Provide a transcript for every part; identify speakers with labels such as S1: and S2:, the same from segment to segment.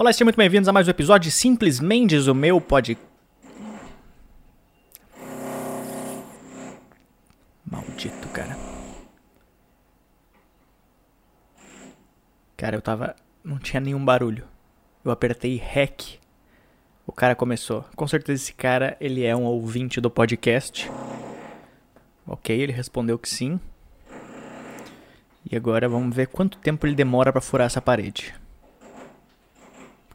S1: Olá, sejam muito bem-vindos a mais um episódio de Simples Mendes, o meu pod... Maldito, cara. Cara, eu tava... Não tinha nenhum barulho. Eu apertei REC. O cara começou. Com certeza esse cara, ele é um ouvinte do podcast. Ok, ele respondeu que sim. E agora vamos ver quanto tempo ele demora pra furar essa parede.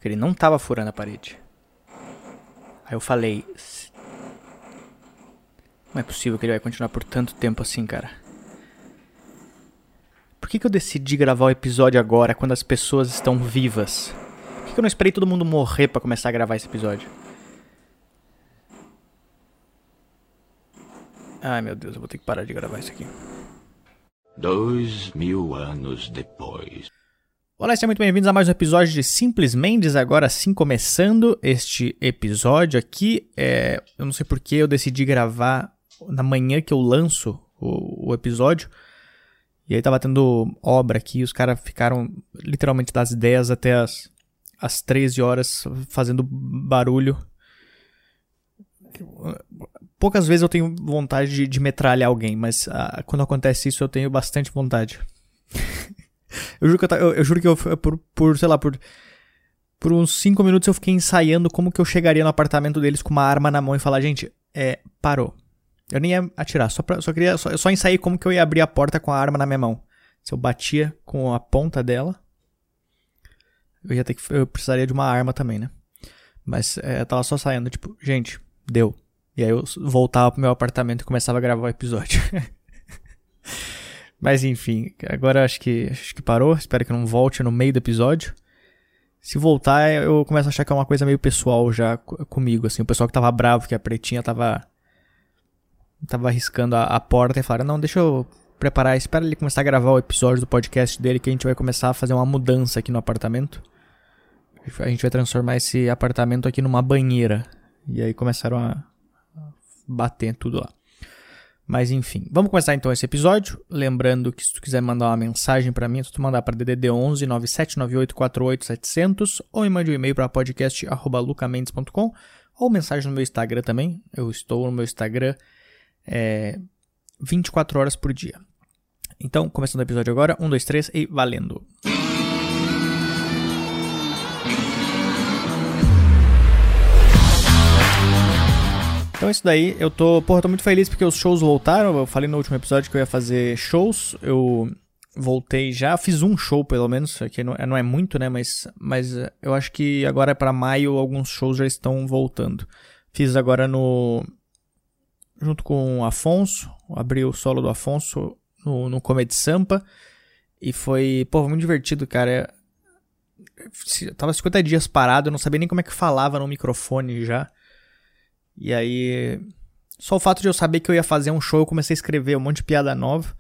S1: Ele não estava furando a parede. Aí eu falei. Não é possível que ele vai continuar por tanto tempo assim, cara. Por que, que eu decidi gravar o episódio agora, quando as pessoas estão vivas? Por que, que eu não esperei todo mundo morrer para começar a gravar esse episódio? Ai meu Deus, eu vou ter que parar de gravar isso aqui.
S2: Dois mil anos depois.
S1: Olá, sejam muito bem-vindos a mais um episódio de Simples Mendes. Agora sim, começando este episódio aqui. É, eu não sei porque eu decidi gravar na manhã que eu lanço o, o episódio. E aí tava tendo obra aqui, os caras ficaram literalmente das 10 até as, as 13 horas fazendo barulho. Poucas vezes eu tenho vontade de, de metralhar alguém, mas ah, quando acontece isso eu tenho bastante vontade. Eu juro que eu, eu, eu juro que eu, por, por, sei lá, por, por uns 5 minutos eu fiquei ensaiando como que eu chegaria no apartamento deles com uma arma na mão e falar, gente, é, parou. Eu nem ia atirar, só, pra, só queria, só, só ensaiei como que eu ia abrir a porta com a arma na minha mão. Se eu batia com a ponta dela, eu ia ter que, eu precisaria de uma arma também, né? Mas é, eu tava só saindo, tipo, gente, deu. E aí eu voltava pro meu apartamento e começava a gravar o episódio. Mas enfim, agora acho que, acho que parou. Espero que não volte no meio do episódio. Se voltar, eu começo a achar que é uma coisa meio pessoal já comigo, assim. O pessoal que tava bravo, que a pretinha tava. Tava arriscando a, a porta e falaram: Não, deixa eu preparar, espera ele começar a gravar o episódio do podcast dele, que a gente vai começar a fazer uma mudança aqui no apartamento. A gente vai transformar esse apartamento aqui numa banheira. E aí começaram a bater tudo lá. Mas enfim, vamos começar então esse episódio. Lembrando que se tu quiser mandar uma mensagem para mim, é tu mandar para DDD 11 9798 700 ou me mande um e-mail para podcast@lucamendes.com ou mensagem no meu Instagram também. Eu estou no meu Instagram é, 24 horas por dia. Então, começando o episódio agora, 1, 2, 3 e valendo! Então é isso daí, eu tô, porra, tô muito feliz porque os shows voltaram. Eu falei no último episódio que eu ia fazer shows. Eu voltei já, fiz um show pelo menos, que não, não é muito, né, mas, mas eu acho que agora para maio alguns shows já estão voltando. Fiz agora no junto com o Afonso, abri o solo do Afonso no, no Comedy Sampa e foi, pô, muito divertido, cara. Eu tava 50 dias parado, eu não sabia nem como é que falava no microfone já. E aí, só o fato de eu saber que eu ia fazer um show, eu comecei a escrever um monte de piada nova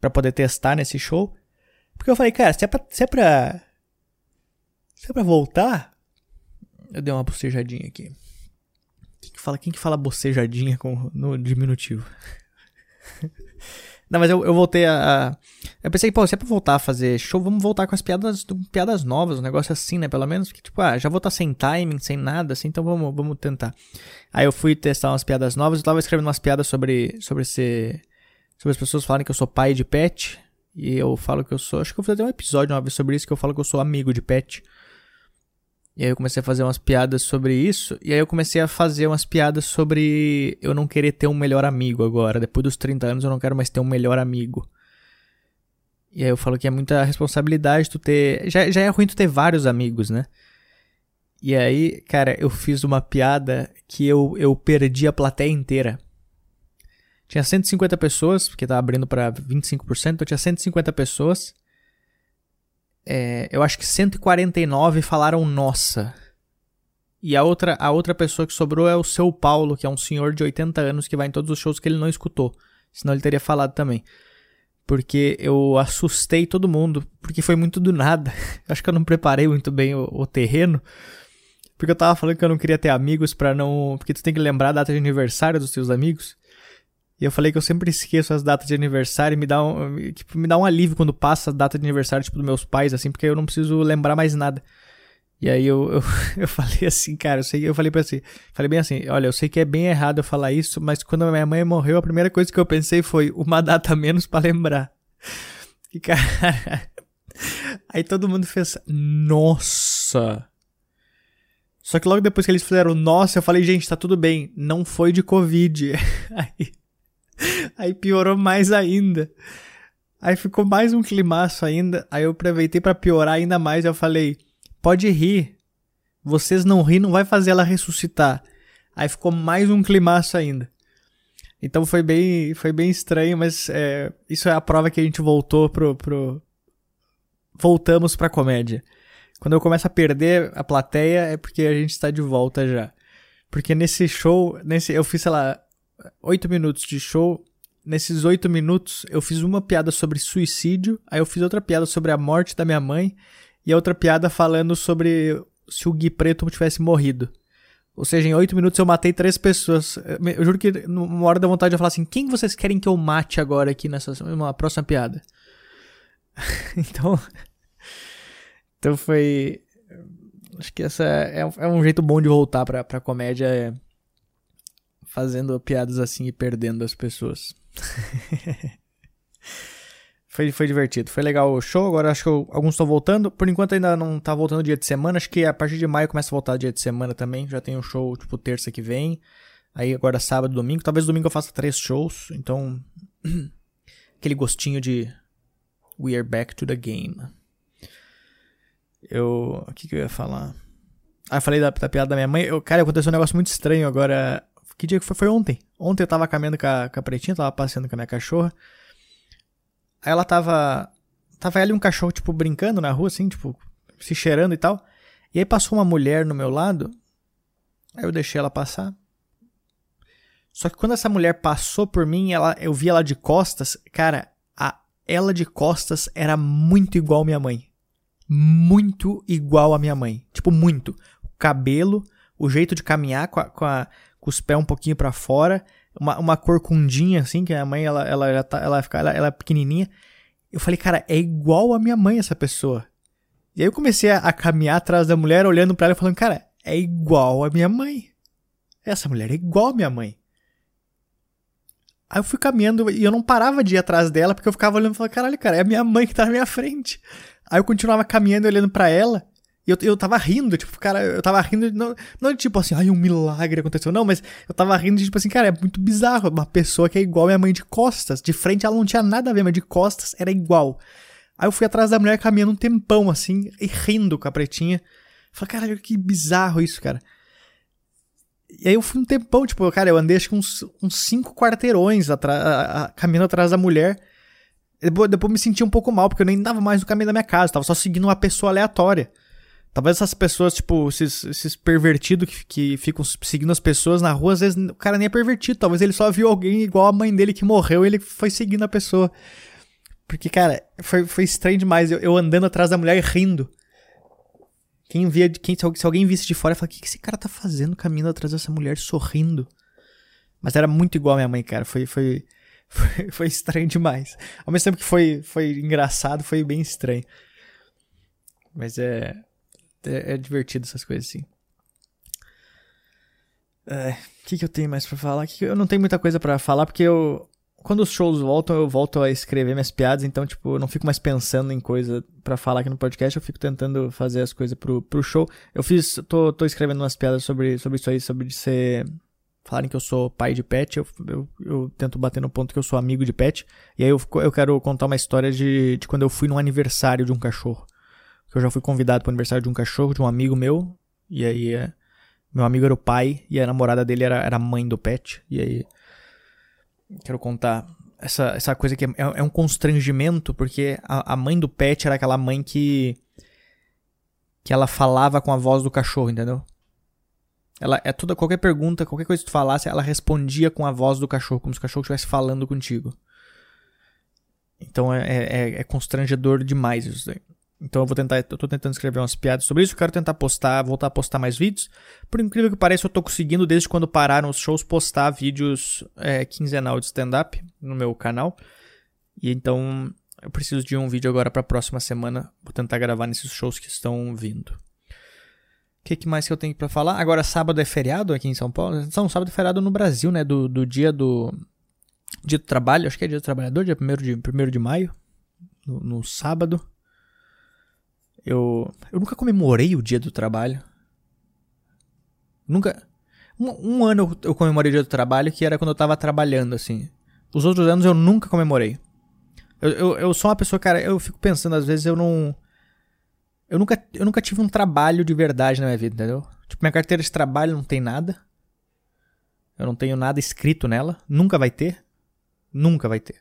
S1: para poder testar nesse show. Porque eu falei, cara, se é pra. Se é pra, se é pra voltar. Eu dei uma bocejadinha aqui. Quem que fala, quem que fala bocejadinha com, no diminutivo? Não, mas eu, eu voltei a, a, Eu pensei, pô, se é pra voltar a fazer show, vamos voltar com as piadas, piadas novas, um negócio assim, né? Pelo menos que, tipo, ah, já vou estar tá sem timing, sem nada, assim, então vamos, vamos tentar. Aí eu fui testar umas piadas novas, eu tava escrevendo umas piadas sobre, sobre ser. Sobre as pessoas falarem que eu sou pai de pet. E eu falo que eu sou. Acho que eu vou fazer um episódio uma vez sobre isso, que eu falo que eu sou amigo de pet. E aí eu comecei a fazer umas piadas sobre isso. E aí eu comecei a fazer umas piadas sobre eu não querer ter um melhor amigo agora. Depois dos 30 anos eu não quero mais ter um melhor amigo. E aí eu falo que é muita responsabilidade tu ter. Já, já é ruim tu ter vários amigos, né? E aí, cara, eu fiz uma piada que eu, eu perdi a plateia inteira. Tinha 150 pessoas, porque tava abrindo para 25%, então tinha 150 pessoas é, eu acho que 149 falaram nossa. E a outra, a outra pessoa que sobrou é o seu Paulo, que é um senhor de 80 anos que vai em todos os shows que ele não escutou. Senão ele teria falado também. Porque eu assustei todo mundo, porque foi muito do nada. acho que eu não preparei muito bem o, o terreno. Porque eu tava falando que eu não queria ter amigos para não. Porque tu tem que lembrar a data de aniversário dos teus amigos. E eu falei que eu sempre esqueço as datas de aniversário e me dá um, tipo, me dá um alívio quando passa a data de aniversário tipo, dos meus pais, assim, porque eu não preciso lembrar mais nada. E aí eu, eu, eu falei assim, cara, eu, sei, eu falei pra assim, falei bem assim, olha, eu sei que é bem errado eu falar isso, mas quando minha mãe morreu, a primeira coisa que eu pensei foi uma data menos para lembrar. E cara, aí todo mundo fez, nossa. Só que logo depois que eles fizeram nossa, eu falei, gente, tá tudo bem, não foi de Covid. Aí, aí piorou mais ainda. Aí ficou mais um climaço ainda. Aí eu aproveitei para piorar ainda mais. Eu falei, pode rir. Vocês não rir, não vai fazer ela ressuscitar. Aí ficou mais um climaço ainda. Então foi bem, foi bem estranho, mas é, isso é a prova que a gente voltou pro, pro voltamos pra comédia. Quando eu começo a perder a plateia é porque a gente está de volta já. Porque nesse show, nesse eu fiz, sei lá, oito minutos de show. Nesses oito minutos, eu fiz uma piada sobre suicídio, aí eu fiz outra piada sobre a morte da minha mãe, e a outra piada falando sobre se o Gui Preto tivesse morrido. Ou seja, em oito minutos eu matei três pessoas. Eu juro que numa hora da vontade de falar assim: quem vocês querem que eu mate agora aqui nessa uma próxima piada? então. Então foi. Acho que essa é, é um jeito bom de voltar pra, pra comédia. É fazendo piadas assim e perdendo as pessoas. foi, foi divertido. Foi legal o show. Agora acho que eu, alguns estão voltando. Por enquanto ainda não tá voltando dia de semana. Acho que a partir de maio começa a voltar dia de semana também. Já tem um show tipo terça que vem. Aí agora sábado, domingo. Talvez domingo eu faça três shows. Então. aquele gostinho de. We are back to the game. Eu. O que, que eu ia falar? Ah, eu falei da, da piada da minha mãe. Eu, cara, aconteceu um negócio muito estranho agora. Que dia que foi? Foi ontem. Ontem eu tava caminhando com a, com a pretinha, tava passeando com a minha cachorra. Aí ela tava. Tava ela e um cachorro, tipo, brincando na rua, assim, tipo, se cheirando e tal. E aí passou uma mulher no meu lado. Aí eu deixei ela passar. Só que quando essa mulher passou por mim, ela, eu vi ela de costas. Cara, a, ela de costas era muito igual minha mãe. Muito igual a minha mãe. Tipo, muito. O cabelo, o jeito de caminhar com a, com a, com os pés um pouquinho para fora, uma, uma corcundinha assim, que a mãe ela ela ela, tá, ela, fica, ela, ela é pequenininha. Eu falei, cara, é igual a minha mãe essa pessoa. E aí eu comecei a, a caminhar atrás da mulher, olhando para ela e falando, cara, é igual a minha mãe. Essa mulher é igual a minha mãe. Aí eu fui caminhando e eu não parava de ir atrás dela porque eu ficava olhando e falando, caralho, cara, é a minha mãe que tá na minha frente. Aí eu continuava caminhando olhando para ela. E eu, eu tava rindo, tipo, cara, eu tava rindo, não, não tipo assim, ai, um milagre aconteceu, não, mas eu tava rindo tipo assim, cara, é muito bizarro. Uma pessoa que é igual minha mãe de costas, de frente ela não tinha nada a ver, mas de costas era igual. Aí eu fui atrás da mulher caminhando um tempão, assim, e rindo com a pretinha. Falei, caralho, que bizarro isso, cara. E aí eu fui um tempão, tipo, cara, eu andei acho que uns, uns cinco quarteirões atrás, caminhando atrás da mulher. Depois, depois me senti um pouco mal, porque eu nem dava mais no caminho da minha casa, tava só seguindo uma pessoa aleatória. Talvez essas pessoas, tipo, esses, esses pervertidos que, que ficam seguindo as pessoas na rua, às vezes o cara nem é pervertido. Talvez ele só viu alguém igual a mãe dele que morreu e ele foi seguindo a pessoa. Porque, cara, foi, foi estranho demais. Eu, eu andando atrás da mulher e rindo. Quem via, quem, se alguém visse de fora, fala: o que, que esse cara tá fazendo caminhando atrás dessa mulher sorrindo? Mas era muito igual a minha mãe, cara. Foi, foi, foi, foi estranho demais. Ao mesmo tempo que foi, foi engraçado, foi bem estranho. Mas é é, é divertido essas coisas assim. O é, que, que eu tenho mais pra falar? Que eu não tenho muita coisa para falar porque eu. Quando os shows voltam, eu volto a escrever minhas piadas, então, tipo, eu não fico mais pensando em coisa para falar aqui no podcast, eu fico tentando fazer as coisas pro, pro show. Eu fiz. tô, tô escrevendo umas piadas sobre, sobre isso aí, sobre ser. Falarem que eu sou pai de pet, eu, eu, eu, tento bater no ponto que eu sou amigo de pet. E aí eu, eu quero contar uma história de, de quando eu fui num aniversário de um cachorro que eu já fui convidado para o aniversário de um cachorro, de um amigo meu. E aí, é, meu amigo era o pai e a namorada dele era, era a mãe do pet. E aí, quero contar essa, essa coisa que é, é um constrangimento, porque a, a mãe do pet era aquela mãe que. que ela falava com a voz do cachorro, entendeu? Ela é toda qualquer pergunta, qualquer coisa que tu falasse, ela respondia com a voz do cachorro, como se o cachorro estivesse falando contigo. Então é, é, é constrangedor demais isso daí. Então eu vou tentar, eu tô tentando escrever umas piadas sobre isso, quero tentar postar, voltar a postar mais vídeos. Por incrível que pareça, eu tô conseguindo, desde quando pararam os shows, postar vídeos é, quinzenal de stand-up no meu canal. E então eu preciso de um vídeo agora para a próxima semana. Vou tentar gravar nesses shows que estão vindo. que, que mais que eu tenho pra falar? Agora, sábado é feriado aqui em São Paulo. São sábado é feriado no Brasil, né? Do, do dia do. Dia do trabalho, acho que é dia do trabalhador, dia 1 de, primeiro de maio. No, no sábado. Eu, eu nunca comemorei o dia do trabalho. Nunca. Um, um ano eu comemorei o dia do trabalho, que era quando eu tava trabalhando, assim. Os outros anos eu nunca comemorei. Eu, eu, eu sou uma pessoa, cara, eu fico pensando, às vezes eu não. Eu nunca, eu nunca tive um trabalho de verdade na minha vida, entendeu? Tipo, minha carteira de trabalho não tem nada. Eu não tenho nada escrito nela. Nunca vai ter. Nunca vai ter.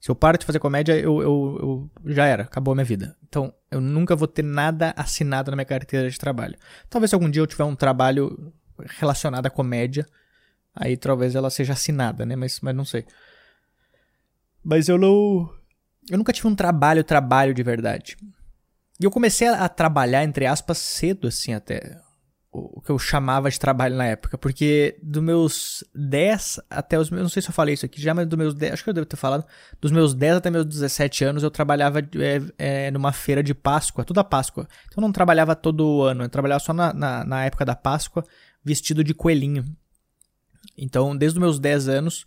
S1: Se eu paro de fazer comédia, eu, eu, eu, já era, acabou a minha vida. Então, eu nunca vou ter nada assinado na minha carteira de trabalho. Talvez algum dia eu tiver um trabalho relacionado à comédia, aí talvez ela seja assinada, né? Mas, mas não sei. Mas eu não. Eu nunca tive um trabalho, trabalho de verdade. E eu comecei a, trabalhar, entre aspas, cedo, assim, até. O, que eu chamava de trabalho na época. Porque dos meus 10 até os meus. Não sei se eu falei isso aqui já, mas dos meus 10. Acho que eu devo ter falado. Dos meus 10 até meus 17 anos, eu trabalhava é, é, numa feira de Páscoa, toda Páscoa. Então eu não trabalhava todo ano, eu trabalhava só na, na, na época da Páscoa, vestido de coelhinho. Então, desde os meus 10 anos,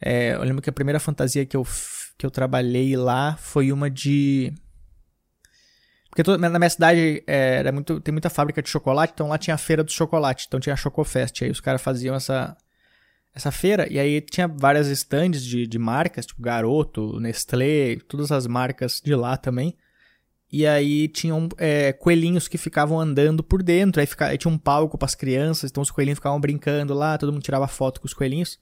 S1: é, eu lembro que a primeira fantasia que eu, que eu trabalhei lá foi uma de porque toda, na minha cidade é, era muito, tem muita fábrica de chocolate, então lá tinha a feira do chocolate, então tinha a Chocofest. Aí os caras faziam essa, essa feira, e aí tinha várias stands de, de marcas, tipo Garoto, Nestlé, todas as marcas de lá também. E aí tinham é, coelhinhos que ficavam andando por dentro, aí, fica, aí tinha um palco para as crianças, então os coelhinhos ficavam brincando lá, todo mundo tirava foto com os coelhinhos.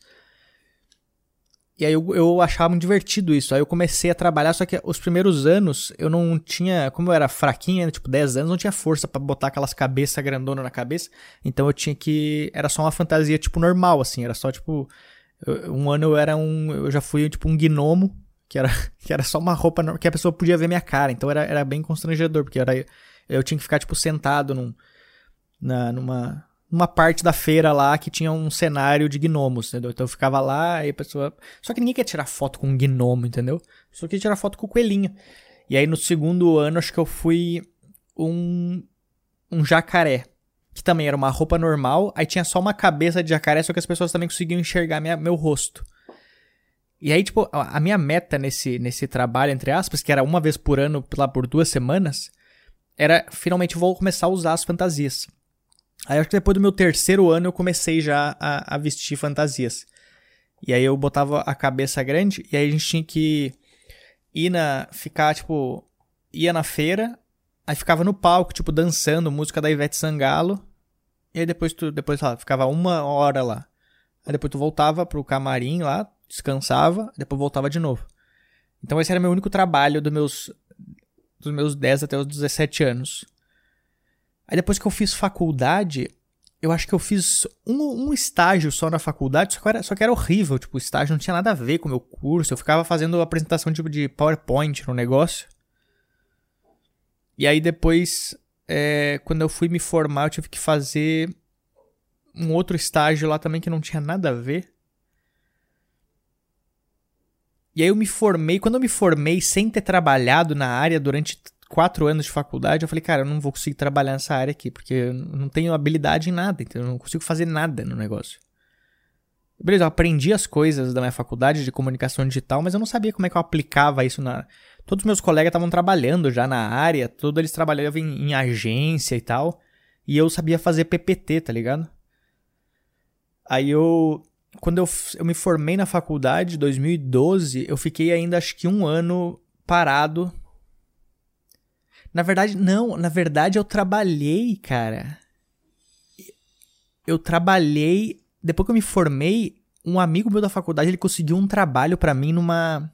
S1: E aí eu, eu achava muito divertido isso. Aí eu comecei a trabalhar, só que os primeiros anos eu não tinha, como eu era fraquinha, né, tipo 10 anos, não tinha força para botar aquelas cabeças grandona na cabeça. Então eu tinha que era só uma fantasia tipo normal assim, era só tipo um ano eu era um, eu já fui tipo um gnomo, que era que era só uma roupa que a pessoa podia ver minha cara. Então era, era bem constrangedor, porque era eu tinha que ficar tipo sentado num na, numa numa parte da feira lá que tinha um cenário de gnomos, entendeu? Então eu ficava lá e a pessoa. Só que ninguém quer tirar foto com um gnomo, entendeu? Só queria tirar foto com o coelhinho. E aí no segundo ano acho que eu fui um. um jacaré. Que também era uma roupa normal, aí tinha só uma cabeça de jacaré, só que as pessoas também conseguiam enxergar minha, meu rosto. E aí, tipo, a minha meta nesse, nesse trabalho, entre aspas, que era uma vez por ano, lá por duas semanas, era finalmente vou começar a usar as fantasias. Aí acho que depois do meu terceiro ano eu comecei já a, a, vestir fantasias. E aí eu botava a cabeça grande e aí a gente tinha que ir na. ficar, tipo. ia na feira, aí ficava no palco, tipo, dançando música da Ivete Sangalo. E aí depois tu. Depois lá, ficava uma hora lá. Aí depois tu voltava pro camarim lá, descansava, depois voltava de novo. Então esse era meu único trabalho dos meus. dos meus 10 até os 17 anos. Aí depois que eu fiz faculdade, eu acho que eu fiz um, um estágio só na faculdade, só que, era, só que era horrível. Tipo, o estágio não tinha nada a ver com o meu curso. Eu ficava fazendo apresentação tipo de PowerPoint no negócio. E aí depois, é, quando eu fui me formar, eu tive que fazer um outro estágio lá também que não tinha nada a ver. E aí eu me formei. Quando eu me formei sem ter trabalhado na área durante quatro anos de faculdade, eu falei, cara, eu não vou conseguir trabalhar nessa área aqui, porque eu não tenho habilidade em nada, então eu não consigo fazer nada no negócio. Beleza, eu aprendi as coisas da minha faculdade de comunicação digital, mas eu não sabia como é que eu aplicava isso na. Todos os meus colegas estavam trabalhando já na área, todos eles trabalhavam em, em agência e tal, e eu sabia fazer PPT, tá ligado? Aí eu. Quando eu, eu me formei na faculdade, 2012, eu fiquei ainda acho que um ano parado na verdade, não. Na verdade, eu trabalhei, cara. Eu trabalhei. Depois que eu me formei, um amigo meu da faculdade ele conseguiu um trabalho para mim numa.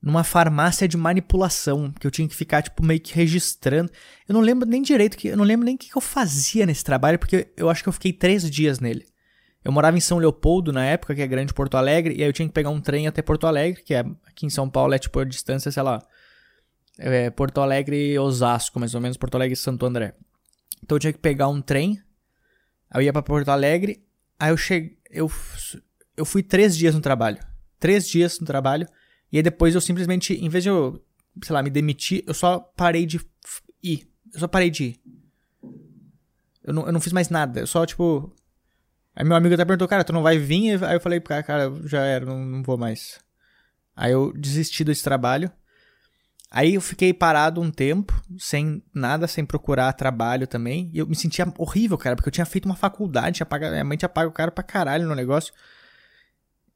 S1: Numa farmácia de manipulação, que eu tinha que ficar, tipo, meio que registrando. Eu não lembro nem direito, que eu não lembro nem o que eu fazia nesse trabalho, porque eu acho que eu fiquei três dias nele. Eu morava em São Leopoldo na época, que é grande Porto Alegre, e aí eu tinha que pegar um trem até Porto Alegre, que é aqui em São Paulo é tipo a distância, sei lá, é, Porto Alegre Osasco, mais ou menos, Porto Alegre Santo André. Então eu tinha que pegar um trem, aí eu ia para Porto Alegre, aí eu cheguei, eu, eu fui três dias no trabalho, três dias no trabalho, e aí depois eu simplesmente, em vez de eu, sei lá, me demitir, eu só parei de ir, eu só parei de ir. Eu não, eu não fiz mais nada. Eu só, tipo. Aí meu amigo até perguntou, cara, tu não vai vir? Aí eu falei, cara já era, não, não vou mais. Aí eu desisti desse trabalho. Aí eu fiquei parado um tempo, sem nada, sem procurar trabalho também. E eu me sentia horrível, cara, porque eu tinha feito uma faculdade, tinha pago, minha mãe tinha pago o cara pra caralho no negócio.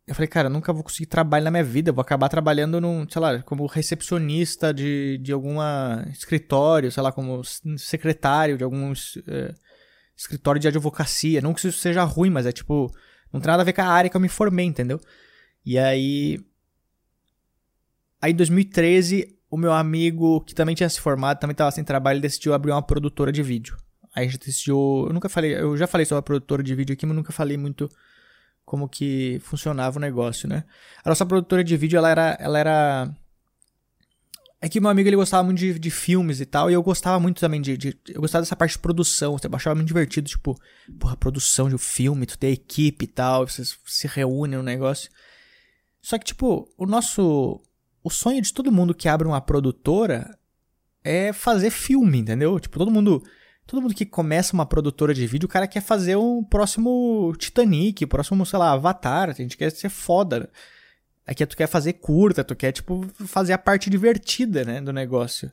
S1: Eu falei, cara, eu nunca vou conseguir trabalho na minha vida. Eu vou acabar trabalhando num, sei lá, como recepcionista de, de alguma escritório, sei lá, como secretário de algum é, escritório de advocacia. Não que isso seja ruim, mas é tipo, não tem nada a ver com a área que eu me formei, entendeu? E aí. Aí em 2013, o meu amigo, que também tinha se formado, também estava sem trabalho, decidiu abrir uma produtora de vídeo. Aí a gente decidiu. Eu nunca falei. Eu já falei sobre a produtora de vídeo aqui, mas nunca falei muito como que funcionava o negócio, né? A nossa produtora de vídeo, ela era, ela era é que meu amigo ele gostava muito de, de filmes e tal, e eu gostava muito também de, de, Eu gostava dessa parte de produção, eu achava muito divertido, tipo, porra, produção de um filme, tu tem equipe e tal, vocês se reúnem no negócio. Só que, tipo, o nosso. O sonho de todo mundo que abre uma produtora é fazer filme, entendeu? Tipo, todo mundo Todo mundo que começa uma produtora de vídeo, o cara quer fazer um próximo Titanic, o próximo, sei lá, Avatar. A gente quer ser foda. Aqui tu quer fazer curta, tu quer, tipo, fazer a parte divertida, né, do negócio.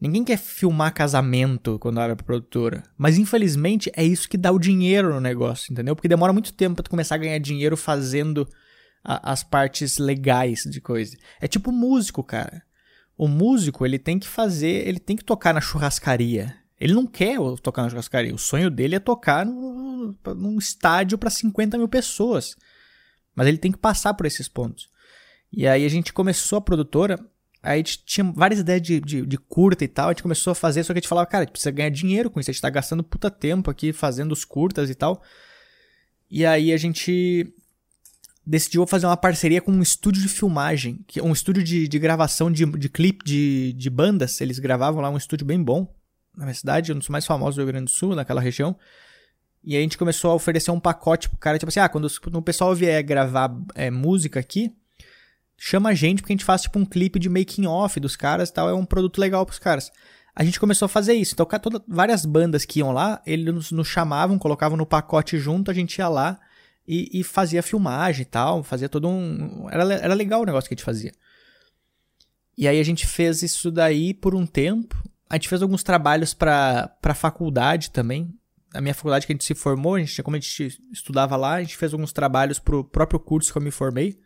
S1: Ninguém quer filmar casamento quando abre a produtora. Mas infelizmente é isso que dá o dinheiro no negócio, entendeu? Porque demora muito tempo pra tu começar a ganhar dinheiro fazendo a, as partes legais de coisa. É tipo músico, cara. O músico, ele tem que fazer, ele tem que tocar na churrascaria. Ele não quer tocar na churrascaria. O sonho dele é tocar no, num estádio para 50 mil pessoas. Mas ele tem que passar por esses pontos. E aí a gente começou a produtora. Aí a gente tinha várias ideias de, de, de, curta e tal. A gente começou a fazer, só que a gente falava, cara, a gente precisa ganhar dinheiro com isso. A gente tá gastando puta tempo aqui fazendo os curtas e tal. E aí a gente decidiu fazer uma parceria com um estúdio de filmagem, que um estúdio de, de gravação de, de clipe de, de bandas. Eles gravavam lá um estúdio bem bom na minha cidade, um dos mais famosos do Rio Grande do Sul, naquela região. E a gente começou a oferecer um pacote pro cara, tipo assim, ah, quando, quando o pessoal vier gravar é, música aqui, chama a gente porque a gente faz tipo um clipe de making off dos caras e tal, é um produto legal pros caras. A gente começou a fazer isso. Então, toda, várias bandas que iam lá, eles nos, nos, chamavam, colocavam no pacote junto, a gente ia lá e, e, fazia filmagem e tal, fazia todo um. Era, era legal o negócio que a gente fazia. E aí a gente fez isso daí por um tempo. A gente fez alguns trabalhos para a faculdade também. A minha faculdade que a gente se formou, a gente, como a gente estudava lá, a gente fez alguns trabalhos pro próprio curso que eu me formei.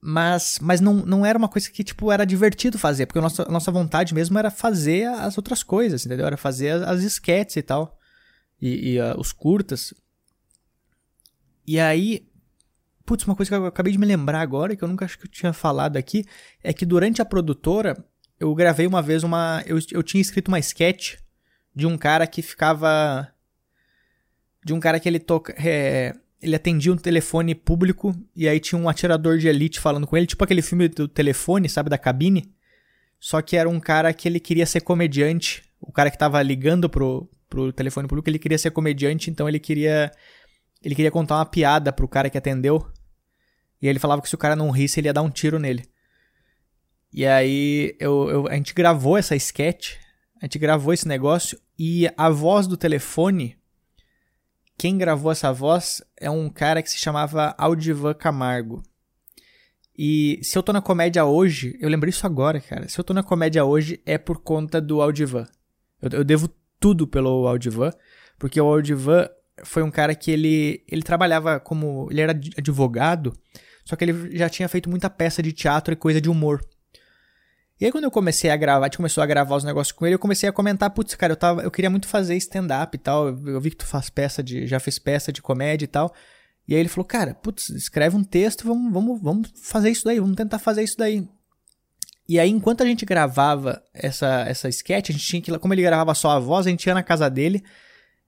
S1: Mas, mas não, não era uma coisa que, tipo, era divertido fazer, porque a nossa, a nossa vontade mesmo era fazer as outras coisas, entendeu? Era fazer as, as sketches e tal. E, e uh, os curtas. E aí, putz, uma coisa que eu acabei de me lembrar agora, que eu nunca acho que eu tinha falado aqui, é que durante a produtora, eu gravei uma vez uma. Eu, eu tinha escrito uma sketch de um cara que ficava. De um cara que ele toca. É, ele atendia um telefone público e aí tinha um atirador de elite falando com ele, tipo aquele filme do telefone, sabe, da cabine. Só que era um cara que ele queria ser comediante. O cara que tava ligando pro, pro telefone público, ele queria ser comediante, então ele queria. Ele queria contar uma piada pro cara que atendeu. E ele falava que se o cara não risse, ele ia dar um tiro nele. E aí eu, eu, a gente gravou essa sketch, a gente gravou esse negócio e a voz do telefone, quem gravou essa voz é um cara que se chamava Aldivan Camargo. E se eu tô na comédia hoje, eu lembrei isso agora, cara. Se eu tô na comédia hoje é por conta do Aldivan. Eu, eu devo tudo pelo Aldivan, porque o Aldivan foi um cara que ele, ele trabalhava como. Ele era advogado, só que ele já tinha feito muita peça de teatro e coisa de humor. E aí quando eu comecei a gravar, a gente começou a gravar os negócios com ele, eu comecei a comentar, putz, cara, eu, tava, eu queria muito fazer stand-up e tal, eu vi que tu faz peça de, já fez peça de comédia e tal. E aí ele falou, cara, putz, escreve um texto, vamos, vamos, vamos fazer isso daí, vamos tentar fazer isso daí. E aí, enquanto a gente gravava essa, essa sketch, a gente tinha que, como ele gravava só a voz, a gente ia na casa dele,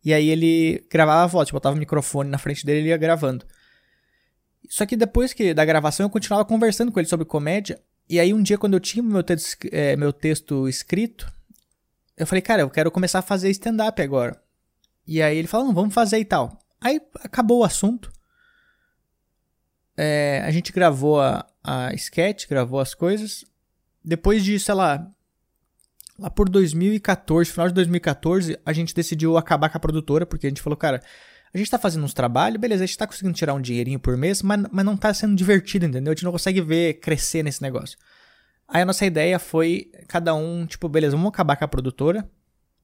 S1: e aí ele gravava a voz, tipo, botava o microfone na frente dele e ele ia gravando. Só que depois que da gravação eu continuava conversando com ele sobre comédia, e aí um dia, quando eu tinha meu texto, é, meu texto escrito, eu falei, cara, eu quero começar a fazer stand-up agora. E aí ele falou, vamos fazer e tal. Aí acabou o assunto. É, a gente gravou a, a sketch, gravou as coisas. Depois de, sei lá, Lá por 2014, final de 2014, a gente decidiu acabar com a produtora, porque a gente falou, cara, a gente tá fazendo uns trabalhos, beleza, a gente tá conseguindo tirar um dinheirinho por mês, mas, mas não tá sendo divertido, entendeu? A gente não consegue ver crescer nesse negócio. Aí a nossa ideia foi cada um, tipo, beleza, vamos acabar com a produtora,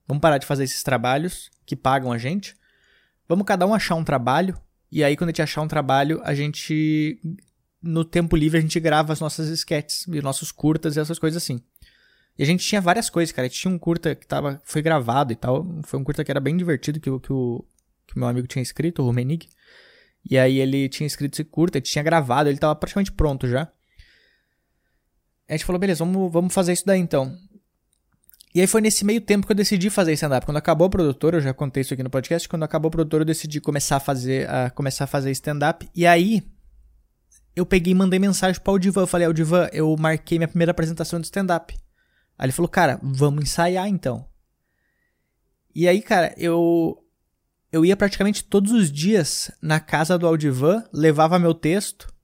S1: vamos parar de fazer esses trabalhos que pagam a gente, vamos cada um achar um trabalho, e aí quando a gente achar um trabalho, a gente, no tempo livre, a gente grava as nossas sketches, e nossos curtas e essas coisas assim. E a gente tinha várias coisas, cara. Tinha um curta que tava, foi gravado e tal. Foi um curta que era bem divertido, que, que, o, que o meu amigo tinha escrito, o Rumenig. E aí ele tinha escrito esse curta, ele tinha gravado, ele tava praticamente pronto já. A gente falou, beleza, vamos, vamos fazer isso daí então. E aí foi nesse meio tempo que eu decidi fazer stand-up. Quando acabou a produtora, eu já contei isso aqui no podcast, quando acabou a produtora eu decidi começar a fazer, a começar a fazer stand-up. E aí eu peguei e mandei mensagem para o Divan. Eu falei, Divan, eu marquei minha primeira apresentação de stand-up. Aí ele falou, cara, vamos ensaiar então. E aí, cara, eu eu ia praticamente todos os dias na casa do Aldivan, levava meu texto.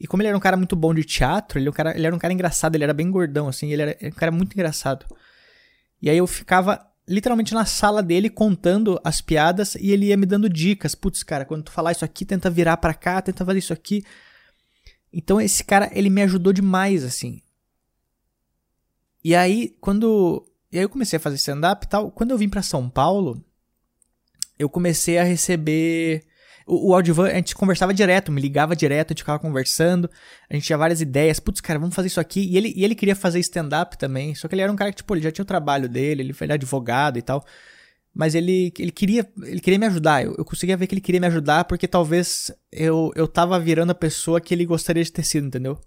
S1: E como ele era um cara muito bom de teatro, ele, era um cara, ele era um cara engraçado, ele era bem gordão, assim, ele era um cara muito engraçado. E aí eu ficava literalmente na sala dele contando as piadas e ele ia me dando dicas. Putz, cara, quando tu falar isso aqui, tenta virar para cá, tenta fazer isso aqui. Então esse cara, ele me ajudou demais, assim. E aí, quando. E aí eu comecei a fazer stand-up e tal. Quando eu vim para São Paulo, eu comecei a receber. O, o Audivan, a gente conversava direto, me ligava direto, a gente ficava conversando, a gente tinha várias ideias. Putz, cara, vamos fazer isso aqui. E ele, e ele queria fazer stand-up também. Só que ele era um cara que, tipo, ele já tinha o trabalho dele, ele foi advogado e tal. Mas ele, ele, queria, ele queria me ajudar. Eu, eu conseguia ver que ele queria me ajudar porque talvez eu, eu tava virando a pessoa que ele gostaria de ter sido, entendeu?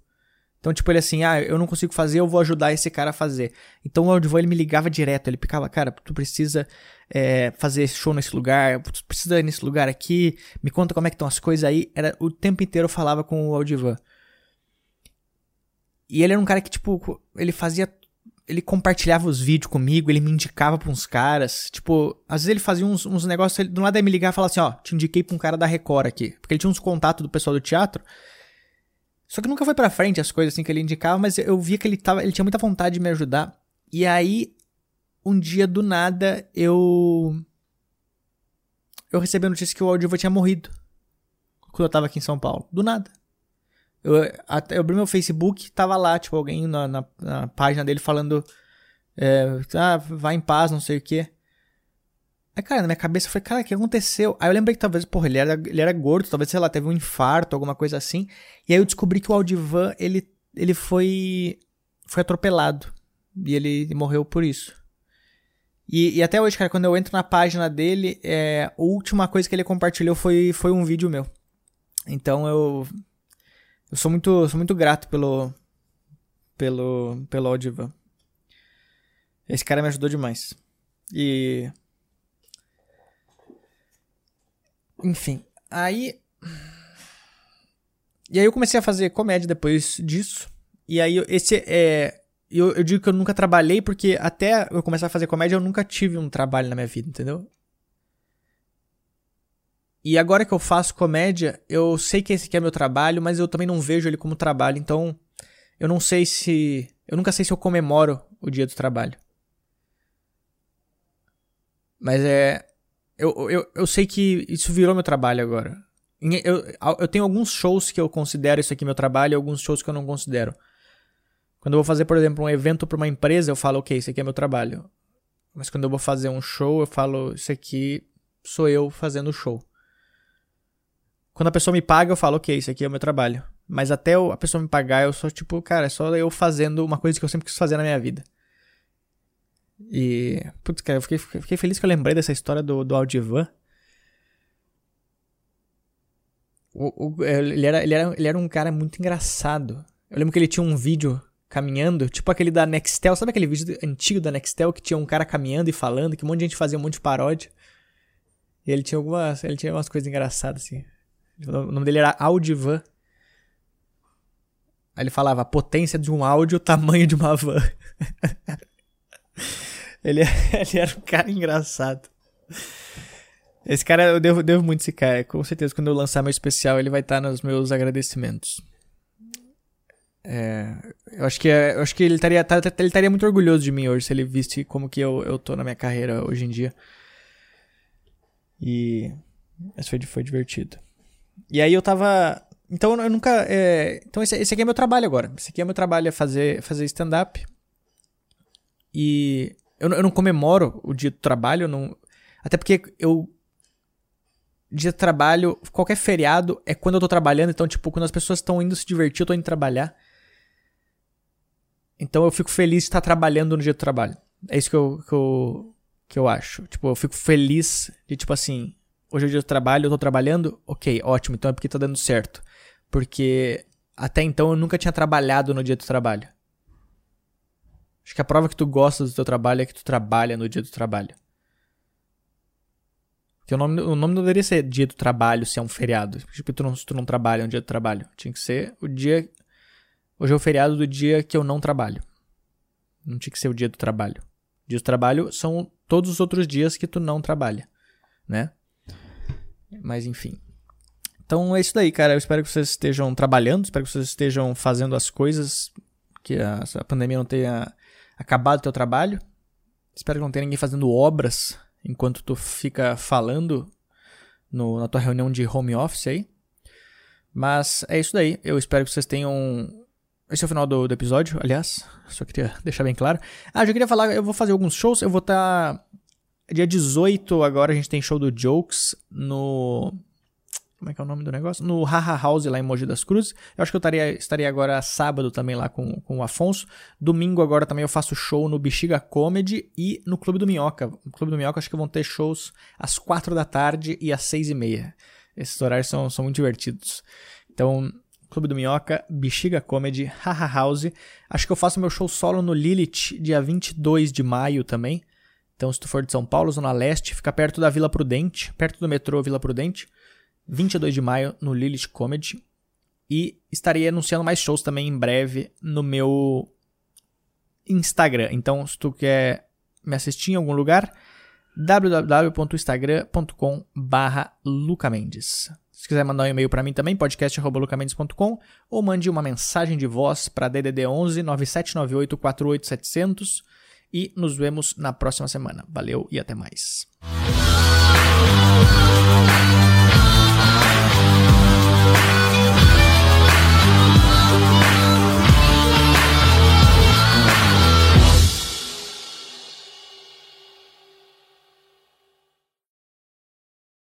S1: Então, tipo, ele assim, ah, eu não consigo fazer, eu vou ajudar esse cara a fazer. Então o Audivan, ele me ligava direto, ele ficava, cara, tu precisa é, fazer show nesse lugar, tu precisa ir nesse lugar aqui, me conta como é que estão as coisas aí. Era, o tempo inteiro eu falava com o Audivan. E ele era um cara que, tipo, ele fazia. Ele compartilhava os vídeos comigo, ele me indicava pra uns caras. Tipo, às vezes ele fazia uns, uns negócios, ele, do lado ele me ligava e falava assim: ó, te indiquei pra um cara da Record aqui. Porque ele tinha uns contatos do pessoal do teatro. Só que nunca foi pra frente as coisas assim que ele indicava, mas eu via que ele tava, ele tinha muita vontade de me ajudar. E aí, um dia do nada, eu eu recebi a notícia que o Aldiva tinha morrido. Quando eu tava aqui em São Paulo. Do nada. Eu, eu abri meu Facebook, tava lá, tipo, alguém na, na, na página dele falando. É, ah, vai em paz, não sei o que. Aí, cara, na minha cabeça falei, cara, o que aconteceu? Aí eu lembrei que talvez, porra, ele era, ele era gordo, talvez, sei lá, teve um infarto, alguma coisa assim. E aí eu descobri que o Aldivan, ele, ele foi, foi atropelado. E ele morreu por isso. E, e até hoje, cara, quando eu entro na página dele, é, a última coisa que ele compartilhou foi, foi um vídeo meu. Então eu. Eu sou muito, sou muito grato pelo. Pelo. Pelo Aldivan. Esse cara me ajudou demais. E. Enfim, aí. E aí eu comecei a fazer comédia depois disso. E aí esse é. Eu, eu digo que eu nunca trabalhei porque até eu começar a fazer comédia eu nunca tive um trabalho na minha vida, entendeu? E agora que eu faço comédia, eu sei que esse aqui é meu trabalho, mas eu também não vejo ele como trabalho, então eu não sei se. Eu nunca sei se eu comemoro o dia do trabalho. Mas é. Eu, eu, eu sei que isso virou meu trabalho agora. Eu, eu tenho alguns shows que eu considero isso aqui meu trabalho e alguns shows que eu não considero. Quando eu vou fazer, por exemplo, um evento para uma empresa, eu falo, ok, isso aqui é meu trabalho. Mas quando eu vou fazer um show, eu falo, isso aqui sou eu fazendo o show. Quando a pessoa me paga, eu falo, ok, isso aqui é o meu trabalho. Mas até a pessoa me pagar, eu sou tipo, cara, é só eu fazendo uma coisa que eu sempre quis fazer na minha vida. E. Putz, cara, eu fiquei, fiquei feliz que eu lembrei dessa história do, do Aldivan. O, o, ele, era, ele, era, ele era um cara muito engraçado. Eu lembro que ele tinha um vídeo caminhando, tipo aquele da Nextel. Sabe aquele vídeo antigo da Nextel que tinha um cara caminhando e falando, que um monte de gente fazia um monte de paródia? E ele tinha algumas. Ele tinha umas coisas engraçadas, assim. O nome dele era Audivan. Aí ele falava a potência de um áudio, o tamanho de uma van. Ele, ele era um cara engraçado. Esse cara, eu devo, devo muito esse cara. Com certeza, quando eu lançar meu especial, ele vai estar nos meus agradecimentos. É, eu acho que, é, eu acho que ele, estaria, tá, tá, ele estaria muito orgulhoso de mim hoje se ele visse como que eu, eu tô na minha carreira hoje em dia. E. Mas foi, foi divertido. E aí eu tava. Então eu nunca. É, então esse, esse aqui é meu trabalho agora. Esse aqui é meu trabalho, é fazer, fazer stand-up. E eu, eu não comemoro o dia do trabalho, não, até porque eu. Dia de trabalho, qualquer feriado é quando eu tô trabalhando, então, tipo, quando as pessoas estão indo se divertir, eu tô indo trabalhar. Então eu fico feliz de estar trabalhando no dia do trabalho. É isso que eu, que eu, que eu acho. Tipo, eu fico feliz de, tipo assim, hoje é o dia do trabalho, eu tô trabalhando, ok, ótimo, então é porque tá dando certo. Porque até então eu nunca tinha trabalhado no dia do trabalho. Acho que a prova que tu gosta do teu trabalho é que tu trabalha no dia do trabalho. Porque o nome, o nome não deveria ser dia do trabalho se é um feriado. Tipo, tu não, tu não trabalha um dia do trabalho. Tinha que ser o dia. Hoje é o feriado do dia que eu não trabalho. Não tinha que ser o dia do trabalho. Dia do trabalho são todos os outros dias que tu não trabalha, né? Mas enfim. Então é isso daí, cara. Eu espero que vocês estejam trabalhando, espero que vocês estejam fazendo as coisas, que a, a pandemia não tenha acabado o teu trabalho. Espero que não tenha ninguém fazendo obras enquanto tu fica falando no, na tua reunião de home office aí. Mas é isso daí. Eu espero que vocês tenham. Esse é o final do, do episódio, aliás. Só queria deixar bem claro. Ah, já queria falar, eu vou fazer alguns shows. Eu vou estar. Tá... Dia 18 agora a gente tem show do Jokes no como é que é o nome do negócio? No Haha House lá em Mogi das Cruzes. Eu acho que eu estaria, estaria agora sábado também lá com, com o Afonso. Domingo agora também eu faço show no Bexiga Comedy e no Clube do Minhoca. No Clube do Minhoca acho que vão ter shows às 4 da tarde e às 6 e meia. Esses horários são, são muito divertidos. Então, Clube do Minhoca, Bexiga Comedy, Haha House. Acho que eu faço meu show solo no Lilith dia 22 de maio também. Então, se tu for de São Paulo, Zona Leste, fica perto da Vila Prudente, perto do metrô Vila Prudente. 22 de maio no Lilith Comedy. E estarei anunciando mais shows também em breve no meu Instagram. Então, se tu quer me assistir em algum lugar, www.instagram.com lucamendes. Se quiser mandar um e-mail para mim também, podcast.lucamendes.com ou mande uma mensagem de voz para DDD 11 9798 48700 e nos vemos na próxima semana. Valeu e até mais.